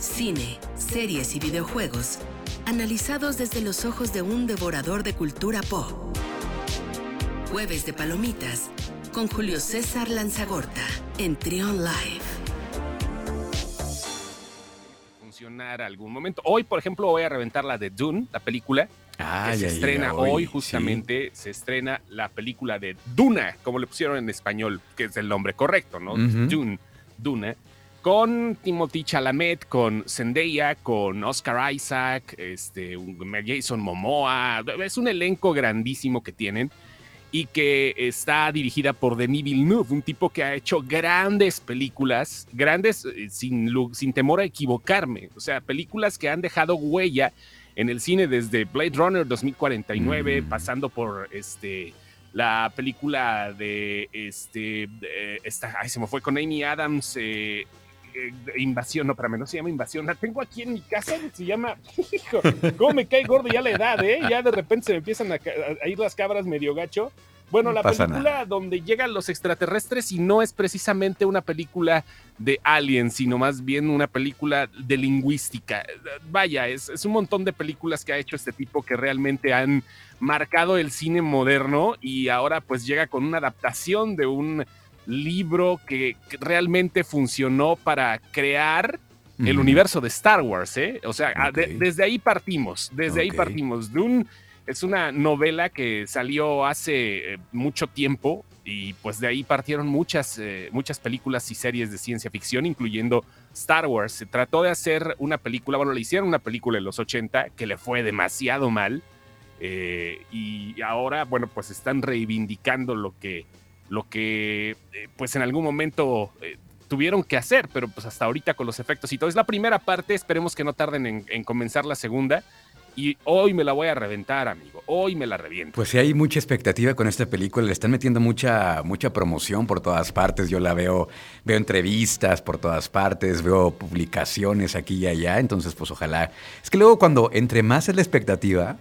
cine, series y videojuegos, analizados desde los ojos de un devorador de cultura pop. Jueves de Palomitas con Julio César Lanzagorta en Trion Live. Funcionar algún momento. Hoy, por ejemplo, voy a reventar la de Dune, la película. que se estrena hoy, justamente, se estrena la película de Duna, como le pusieron en español, que es el nombre correcto, ¿no? Dune, Duna con Timothy Chalamet, con Zendaya, con Oscar Isaac, este, Jason Momoa. Es un elenco grandísimo que tienen y que está dirigida por Denis Villeneuve, un tipo que ha hecho grandes películas, grandes eh, sin, sin temor a equivocarme, o sea, películas que han dejado huella en el cine desde Blade Runner 2049, mm. pasando por este la película de este esta, ay, se me fue con Amy Adams eh, eh, invasión, no, para no se llama invasión, la tengo aquí en mi casa, se llama, hijo, cómo me cae gordo ya la edad, ¿eh? Ya de repente se me empiezan a, ir las cabras medio gacho. Bueno, la película donde llegan los extraterrestres y no es precisamente una película de aliens, sino más bien una película de lingüística. Vaya, es, es, un montón de películas que ha hecho este tipo que realmente han marcado el cine moderno y ahora pues llega con una adaptación de un libro que, realmente funcionó para crear el universo de Star Wars, ¿eh? O sea, desde ahí partimos, desde ahí partimos. Dune es una novela que salió hace eh, mucho tiempo y pues de ahí partieron muchas, eh, muchas películas y series de ciencia ficción, incluyendo Star Wars. Se trató de hacer una película, bueno, le hicieron una película en los 80 que le fue demasiado mal. Eh, y ahora, bueno, pues están reivindicando lo que lo que eh, pues en algún momento eh, tuvieron que hacer, pero pues hasta ahorita con los efectos y todo. Es la primera parte, esperemos que no tarden en, comenzar la segunda. Y hoy me la voy a reventar, amigo. Hoy me la reviento. Pues sí, hay mucha expectativa con esta película. Le están metiendo mucha, mucha promoción por todas partes. Yo la veo, veo entrevistas por todas partes, veo publicaciones aquí y allá. Entonces, pues ojalá. Es que luego cuando entre más es la expectativa,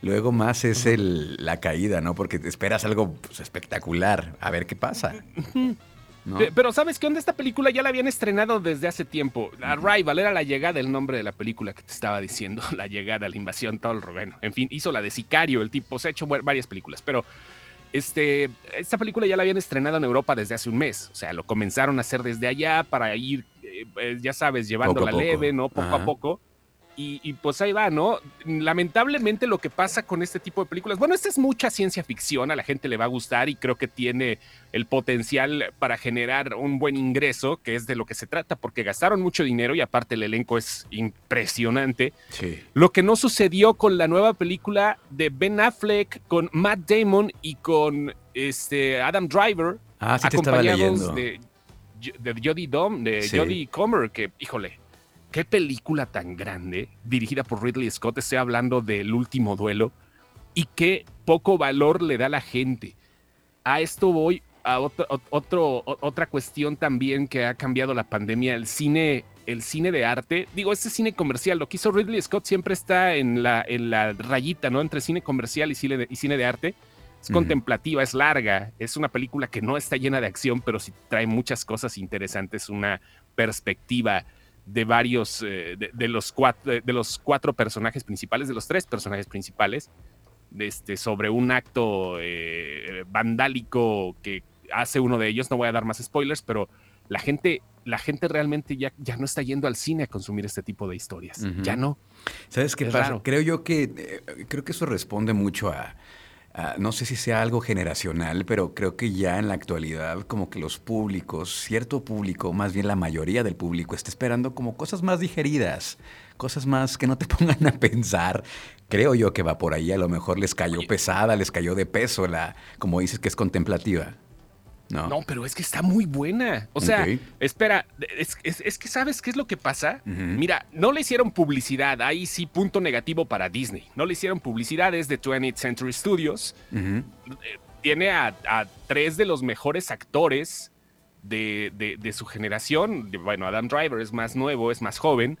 Luego más es el, la caída, ¿no? Porque te esperas algo pues, espectacular. A ver qué pasa. Pero ¿sabes qué onda? Esta película ya la habían estrenado desde hace tiempo. Arrival era la llegada, el nombre de la película que te estaba diciendo. La llegada, la invasión, todo el bueno. En fin, hizo la de Sicario, el tipo. Se ha hecho varias películas, pero este, esta película ya la habían estrenado en Europa desde hace un mes. O sea, lo comenzaron a hacer desde allá para ir, eh, eh, ya sabes, llevándola leve, ¿no? Poco a poco y, pues ahí va, ¿no? Lamentablemente lo que pasa con este tipo de películas, bueno, esta es mucha ciencia ficción, a la gente le va a gustar y creo que tiene el potencial para generar un buen ingreso, que es de lo que se trata, porque gastaron mucho dinero y aparte el elenco es impresionante. Sí. Lo que no sucedió con la nueva película de Ben Affleck, con Matt Damon y con este Adam Driver, ah, sí acompañados de, de Jodie Dom, de Jodie Comer, que, híjole, qué película tan grande, dirigida por Ridley Scott, estoy hablando del último duelo, y qué poco valor le da la gente. A esto voy a otro, otra cuestión también que ha cambiado la pandemia, el cine, el cine de arte. Digo, este cine comercial, lo que hizo Ridley Scott siempre está en la, en la rayita, ¿no? Entre cine comercial y cine de, y cine de arte. Es contemplativa, es larga, es una película que no está llena de acción, pero sí trae muchas cosas interesantes, una perspectiva de varios, eh, de, los cuatro, de, los cuatro personajes principales, de los tres personajes principales, este, sobre un acto eh, vandálico que hace uno de ellos. No voy a dar más spoilers, pero la gente, la gente realmente ya, ya no está yendo al cine a consumir este tipo de historias. Ya no. ¿Sabes qué pasa? Creo yo que, eh, creo que eso responde mucho a Ah, no sé si sea algo generacional, pero creo que ya en la actualidad como que los públicos, cierto público, más bien la mayoría del público, está esperando como cosas más digeridas, cosas más que no te pongan a pensar. Creo yo que va por ahí, a lo mejor les cayó pesada, les cayó de peso, la, como dices que es contemplativa. No. pero es que está muy buena. O sea, espera, es, que sabes qué es lo que pasa. Mira, no le hicieron publicidad. Ahí sí, punto negativo para Disney. No le hicieron publicidad, es de 20th Century Studios. Eh, tiene a, tres de los mejores actores de, de su generación. Bueno, Adam Driver es más nuevo, es más joven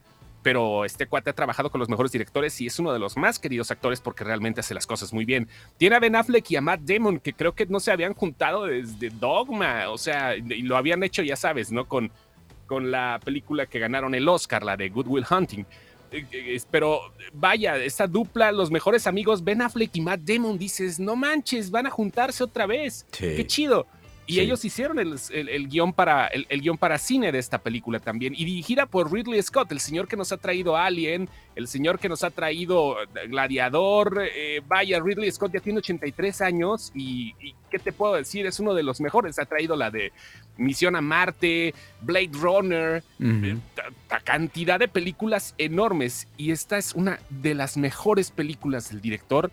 pero este cuate ha trabajado con los mejores directores y es uno de los más queridos actores porque realmente hace las cosas muy bien. Tiene a Ben Affleck y a Matt Damon, que creo que no se habían juntado desde Dogma, o sea, y lo habían hecho, ya sabes, ¿no? Con con la película que ganaron el Oscar, la de Good Will Hunting. Eh, eh, pero vaya, esta dupla, los mejores amigos Ben Affleck y Matt Damon, dices, no manches, van a juntarse otra vez. Qué chido. Y ellos hicieron el, guion para, el, guion para cine de esta película también. Y dirigida por Ridley Scott, el señor que nos ha traído Alien, el señor que nos ha traído eh, Gladiador. Eh, vaya, Ridley Scott ya tiene 83 años y, ¿qué te puedo decir? Es uno de los mejores. Ha traído la de Misión a Marte, Blade Runner, eh, cantidad de películas enormes. Y esta es una de las mejores películas del director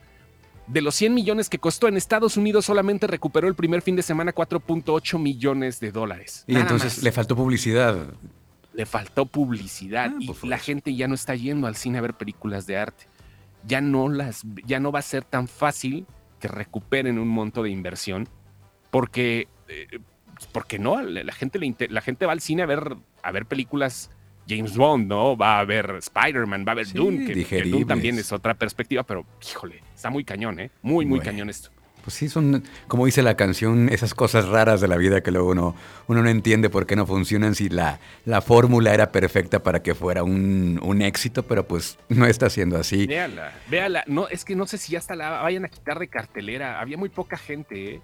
de los 100 millones que costó en Estados Unidos, solamente recuperó el primer fin de semana 4.8 millones de dólares. Y entonces le faltó publicidad. Le faltó publicidad ah, y pues la gente ya no está yendo al cine a ver películas de arte. Ya no, las, ya no va a ser tan fácil que recuperen un monto de inversión porque, eh, porque no, la gente, la gente va al cine a ver, a ver películas James Bond, ¿no? Va a haber Spider-Man, va a haber Dune, que, Dune también es otra perspectiva, pero híjole, está muy cañón, ¿eh? Muy, muy cañón esto. Pues sí, son, como dice la canción, esas cosas raras de la vida que luego uno, uno no entiende por qué no funcionan si la, la fórmula era perfecta para que fuera un, un, éxito, pero pues no está siendo así. Véala, véala. No, es que no sé si hasta la vayan a quitar de cartelera. Había muy poca gente, ¿eh?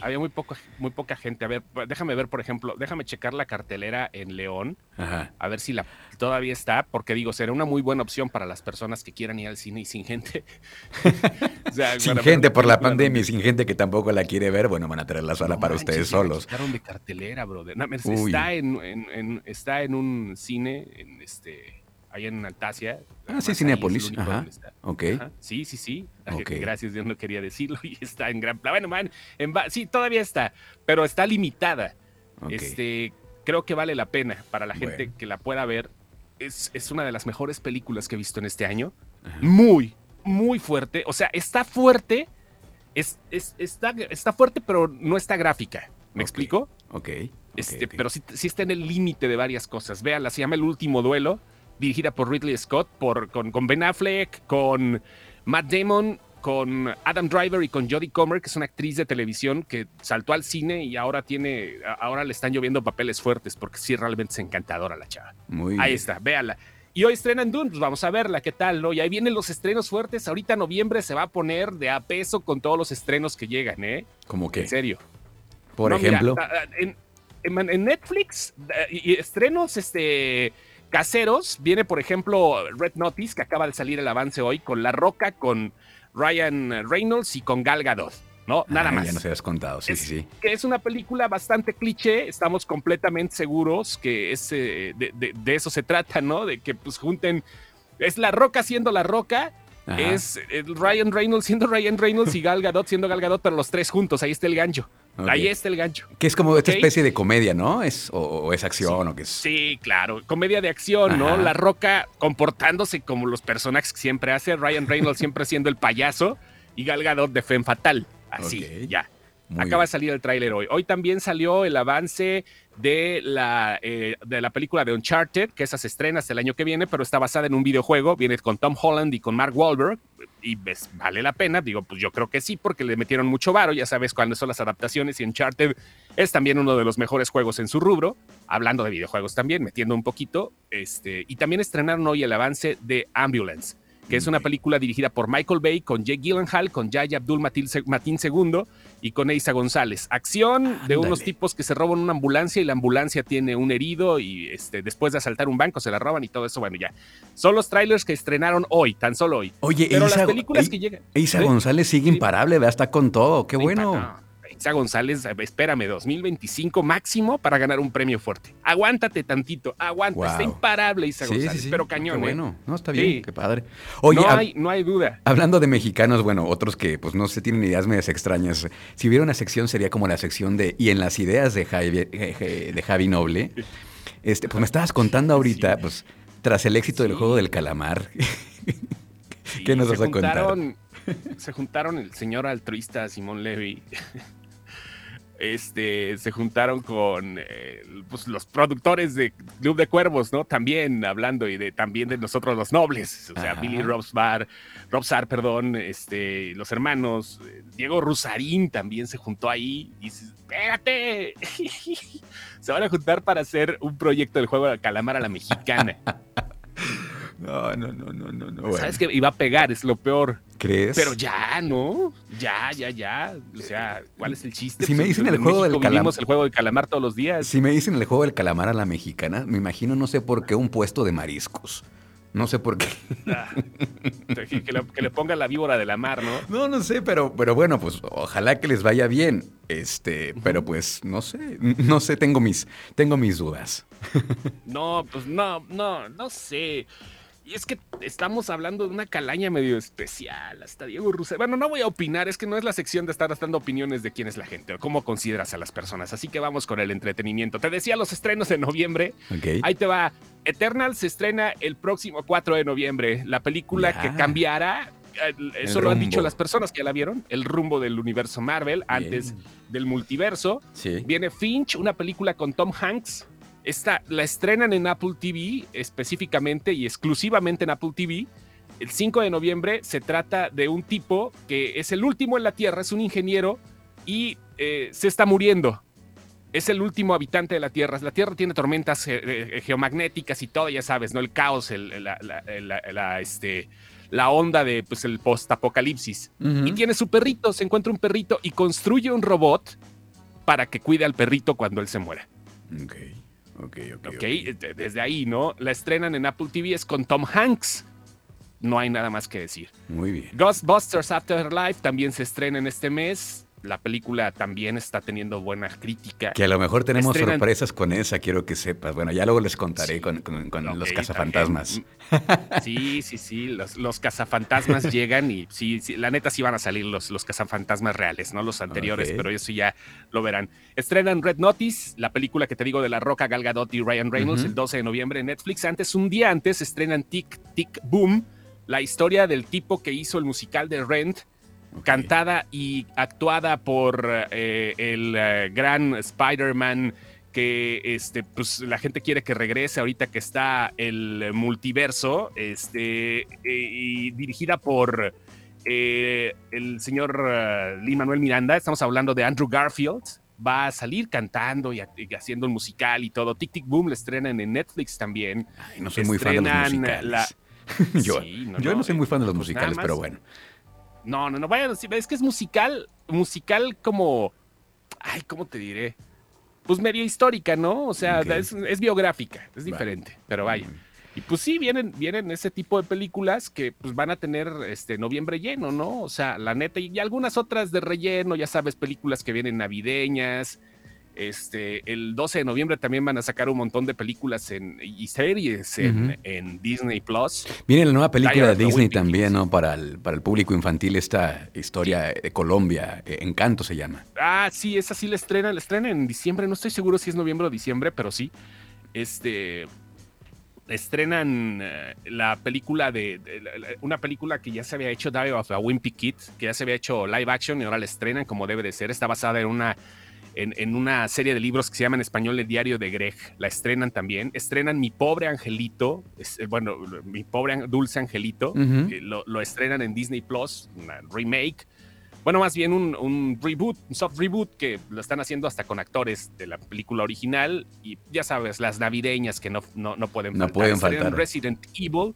Había muy, poco, muy poca gente. A ver, déjame ver, por ejemplo, déjame checar la cartelera en León, a ver si la todavía está, porque digo, será una muy buena opción para las personas que quieran ir al cine y sin gente. sin gente por la pandemia y sin gente que tampoco la quiere ver, bueno, van a traer la sala para ustedes solos. de cartelera, brother. está, en, está en un cine, en este ahí en Altacia. Ah, sí, Cinepolis. Ajá. Ok. Sí, sí, sí. Gracias, Dios no quería decirlo. Y está en gran plan. Bueno, man, sí, todavía está, pero está limitada. Este, creo que vale la pena para la gente que la pueda ver. Es, es, una de las mejores películas que he visto en este año. Muy, muy fuerte. O sea, está fuerte. Es, es, está, está fuerte, pero no está gráfica. ¿Me explico? Ok. Este, Pero sí, sí, está en el límite de varias cosas. Véanla, se llama El Último Duelo dirigida por Ridley Scott, por, con, con Ben Affleck, con Matt Damon, con Adam Driver y con Jodie Comer, que es una actriz de televisión que saltó al cine y ahora tiene, ahora le están lloviendo papeles fuertes porque sí realmente es encantadora la chava. Muy Ahí está, véala. Y hoy estrenan Dune, pues vamos a verla, ¿qué tal? ¿no? Y ahí vienen los estrenos fuertes. Ahorita noviembre se va a poner de a peso con todos los estrenos que llegan, ¿eh? ¿Cómo que? En serio. Por ejemplo. en, en, Netflix, y estrenos, este caseros, viene por ejemplo Red Notice, que acaba de salir el avance hoy, con La Roca, con Ryan Reynolds y con Gal Gadot. ¿no? Nada más. Ya nos habías contado, sí, sí, sí. Que es una película bastante cliché, estamos completamente seguros que es, eh, de, eso se trata, ¿no? De que pues junten, es La Roca siendo La Roca, es Ryan Reynolds siendo Ryan Reynolds y Gal Gadot siendo Gal Gadot, pero los tres juntos, ahí está el gancho. Ahí está el gancho. Que es como esta especie de comedia, ¿no? Es, o, es acción o qué es. Sí, claro. Comedia de acción, ¿no? La Roca comportándose como los personajes que siempre hace. Ryan Reynolds siempre siendo el payaso. Y Gal Gadot de Femme Fatal. Así, ya. Acaba de salir el tráiler hoy. Hoy también salió el avance de la, eh, de la película de Uncharted, que esas estrenas el año que viene, pero está basada en un videojuego. Viene con Tom Holland y con Mark Wahlberg. Y ves, vale la pena. Digo, pues yo creo que sí, porque le metieron mucho varo. Ya sabes cuándo son las adaptaciones. Y Uncharted es también uno de los mejores juegos en su rubro. Hablando de videojuegos también, metiendo un poquito. Este, y también estrenaron hoy el avance de Ambulance que es una película dirigida por Michael Bay, con Jake Gyllenhaal, con Jay Abdul Matin II y con Eisa González. Acción de unos tipos que se roban una ambulancia y la ambulancia tiene un herido y este, después de asaltar un banco se la roban y todo eso. Bueno, ya. Son los trailers que estrenaron hoy, tan solo hoy. Oye, Pero las películas que llegan. Eisa González sigue imparable, ¿verdad? está con todo. Qué bueno. Isa González, espérame, 2025 máximo para ganar un premio fuerte. Aguántate tantito, aguanta. Está imparable Isa González, pero cañón. Qué ¿eh? bueno, no, está bien, qué padre. Oye, no hay, no hay duda. Hablando de mexicanos, bueno, otros que pues no se tienen ideas medias extrañas. Si hubiera una sección sería como la sección de y en las ideas de Javi, de Javi Noble. Este, pues me estabas contando ahorita, pues tras el éxito del juego del calamar. ¿Qué nos vas a contar? se juntaron el señor altruista Simón Levy este, se juntaron con eh, pues, los productores de Club de Cuervos, ¿no? También hablando y de también de nosotros los nobles, o sea, Billy Robsar, Robsar, perdón, este, los hermanos, eh, Diego Rusarín también se juntó ahí y dice, espérate, se van a juntar para hacer un proyecto del juego de calamar a la mexicana. No, no, no, no, no. Sabes que iba a pegar, es lo peor. ¿Crees? Pero ya, ¿no? Ya, ya, ya. O sea, ¿cuál es el chiste? Si me pues, dicen el juego del calamar. el juego del calamar todos los días. Si me dicen el juego del calamar a la mexicana, me imagino, no sé por qué, un puesto de mariscos. No sé por qué. Ah, que, le, ponga la víbora de la mar, ¿no? No, no sé, pero, pero bueno, pues ojalá que les vaya bien. Este, pero pues no sé, no sé, tengo mis, tengo mis dudas. No, pues no, no, no sé. Y es que estamos hablando de una calaña medio especial, hasta Diego Rousseff. Bueno, no voy a opinar, es que no es la sección de estar dando opiniones de quién es la gente o cómo consideras a las personas. Así que vamos con el entretenimiento. Te decía los estrenos de noviembre. Ahí te va. Eternal se estrena el próximo 4 de noviembre. La película que cambiará eso lo han dicho las personas que ya la vieron, el rumbo del universo Marvel antes del multiverso. Viene Finch, una película con Tom Hanks, esta la estrenan en Apple TV específicamente y exclusivamente en Apple TV. El 5 de noviembre se trata de un tipo que es el último en la Tierra, es un ingeniero y eh, se está muriendo. Es el último habitante de la Tierra. La Tierra tiene tormentas eh, geomagnéticas y todo, ya sabes, ¿no? El caos, la, este, la onda de pues, el post-apocalipsis. Y tiene su perrito, se encuentra un perrito y construye un robot para que cuide al perrito cuando él se muera. Okay. Ok, ok. Ok, desde ahí, ¿no? La estrenan en Apple TV, es con Tom Hanks. No hay nada más que decir. Muy bien. Ghostbusters Afterlife también se estrena en este mes la película también está teniendo buena crítica. Que a lo mejor tenemos sorpresas con esa, quiero que sepas. Bueno, ya luego les contaré con, los cazafantasmas. Sí, sí, sí, los, cazafantasmas llegan y sí, la neta sí van a salir los, los cazafantasmas reales, no los anteriores, pero eso ya lo verán. Estrenan Red Notice, la película que te digo de La Roca, Gal Gadot y Ryan Reynolds, el 12 de noviembre en Netflix. Antes, un día antes, estrenan Tic Tic Boom, la historia del tipo que hizo el musical de Rent cantada y actuada por eh, el eh, gran Spider-Man que este, pues, la gente quiere que regrese ahorita que está el multiverso, este, eh, y dirigida por el señor Lee Manuel Miranda, estamos hablando de Andrew Garfield, va a salir cantando y, haciendo el musical y todo. Tic Tic Boom le estrenan en Netflix también. no soy muy fan de los musicales. yo, no, soy muy fan de los pues musicales, pero bueno. No, no, no vayan a decir, es que es musical, musical como, ay, ¿cómo te diré? Pues medio histórica, ¿no? O sea, es, biográfica, es diferente, pero vaya. Y pues sí, vienen, vienen ese tipo de películas que pues van a tener este noviembre lleno, ¿no? O sea, la neta, y algunas otras de relleno, ya sabes, películas que vienen navideñas, este, el 12 de noviembre también van a sacar un montón de películas en, y series en, Disney Plus. Viene la nueva película de Disney también, ¿no? Para el, para el público infantil, esta historia de Colombia, eh, Encanto se llama. Ah, sí, esa sí la estrena, la estrena en diciembre, no estoy seguro si es noviembre o diciembre, pero sí. Este estrenan eh, la película de, una película que ya se había hecho Diary of a Wimpy Kid, que ya se había hecho live action y ahora la estrenan como debe de ser. Está basada en una en, una serie de libros que se llama en español El Diario de Greg. La estrenan también. Estrenan Mi Pobre Angelito, eh, bueno, Mi Pobre Dulce Angelito, lo, estrenan en Disney Plus, una remake. Bueno, más bien un, reboot, un soft reboot que lo están haciendo hasta con actores de la película original y ya sabes, las navideñas que no, no, no pueden no Pueden faltar. Resident Evil.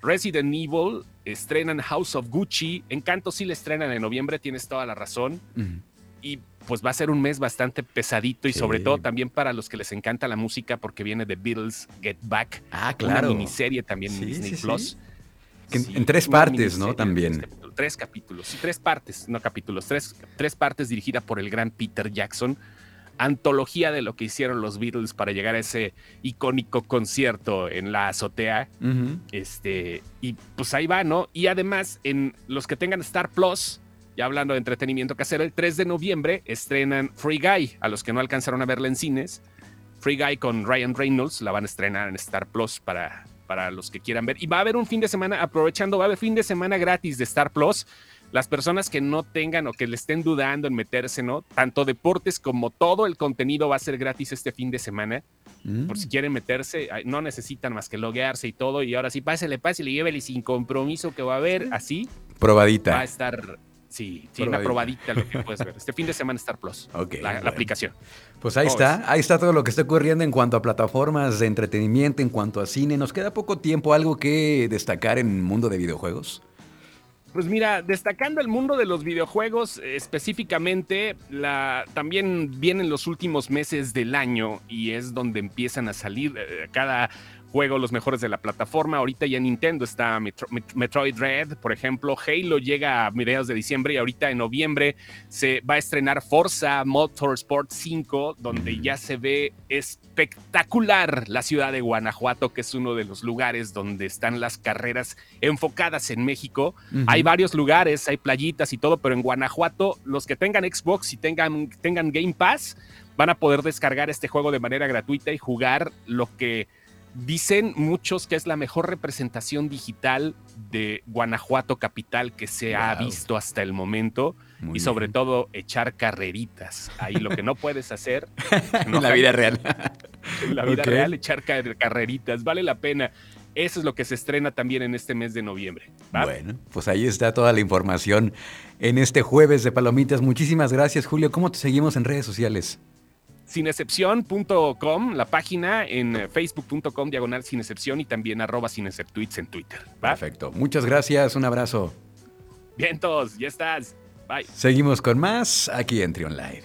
Resident Evil, estrenan House of Gucci, Encanto sí le estrenan en noviembre, tienes toda la razón. Y pues va a ser un mes bastante pesadito y sobre todo también para los que les encanta la música porque viene de Beatles Get Back. Ah, claro. Una miniserie también en Disney Plus. en, tres partes, ¿no? También. Tres capítulos, sí, tres partes, no capítulos, tres, tres partes dirigida por el gran Peter Jackson. Antología de lo que hicieron los Beatles para llegar a ese icónico concierto en la azotea. Este, y pues ahí va, ¿no? Y además, en los que tengan Star Plus, ya hablando de entretenimiento casero, el 3 de noviembre estrenan Free Guy, a los que no alcanzaron a verla en cines. Free Guy con Ryan Reynolds, la van a estrenar en Star Plus para, para los que quieran ver. Y va a haber un fin de semana, aprovechando, va a haber fin de semana gratis de Star Plus las personas que no tengan o que le estén dudando en meterse, ¿no? Tanto deportes como todo el contenido va a ser gratis este fin de semana. Por si mm. quieren meterse, no necesitan más que loguearse y todo. Y ahora sí, pásele, pásele, llévele sin compromiso que va a haber así. Probadita. Va a estar Sí, sí, una probadita lo que puedes ver. Este fin de semana Star Plus, la, aplicación. Pues ahí está, ahí está todo lo que está ocurriendo en cuanto a plataformas de entretenimiento, en cuanto a cine. Nos queda poco tiempo, algo que destacar en el mundo de videojuegos. Pues mira, destacando el mundo de los videojuegos específicamente, la, también vienen los últimos meses del año y es donde empiezan a salir eh, cada juego los mejores de la plataforma. Ahorita ya Nintendo está Metroid Red, por ejemplo. Halo llega a mediados de diciembre y ahorita en noviembre se va a estrenar Forza Motorsport 5, donde ya se ve espectacular la ciudad de Guanajuato, que es uno de los lugares donde están las carreras enfocadas en México. Hay varios lugares, hay playitas y todo, pero en Guanajuato, los que tengan Xbox y tengan, tengan Game Pass, van a poder descargar este juego de manera gratuita y jugar lo que Dicen muchos que es la mejor representación digital de Guanajuato capital que se ha visto hasta el momento y sobre todo echar carreritas. Ahí lo que no puedes hacer en la vida real. en la vida real echar carreritas, vale la pena. Eso es lo que se estrena también en este mes de noviembre. Bueno, pues ahí está toda la información en este jueves de Palomitas. Muchísimas gracias, Julio. ¿Cómo te seguimos en redes sociales? sinexcepción.com, la página en facebook.com diagonal sin y también arroba sin en Twitter. Perfecto. Muchas gracias. Un abrazo. Bien, todos. Ya estás. Bye. Seguimos con más aquí en Trion Live.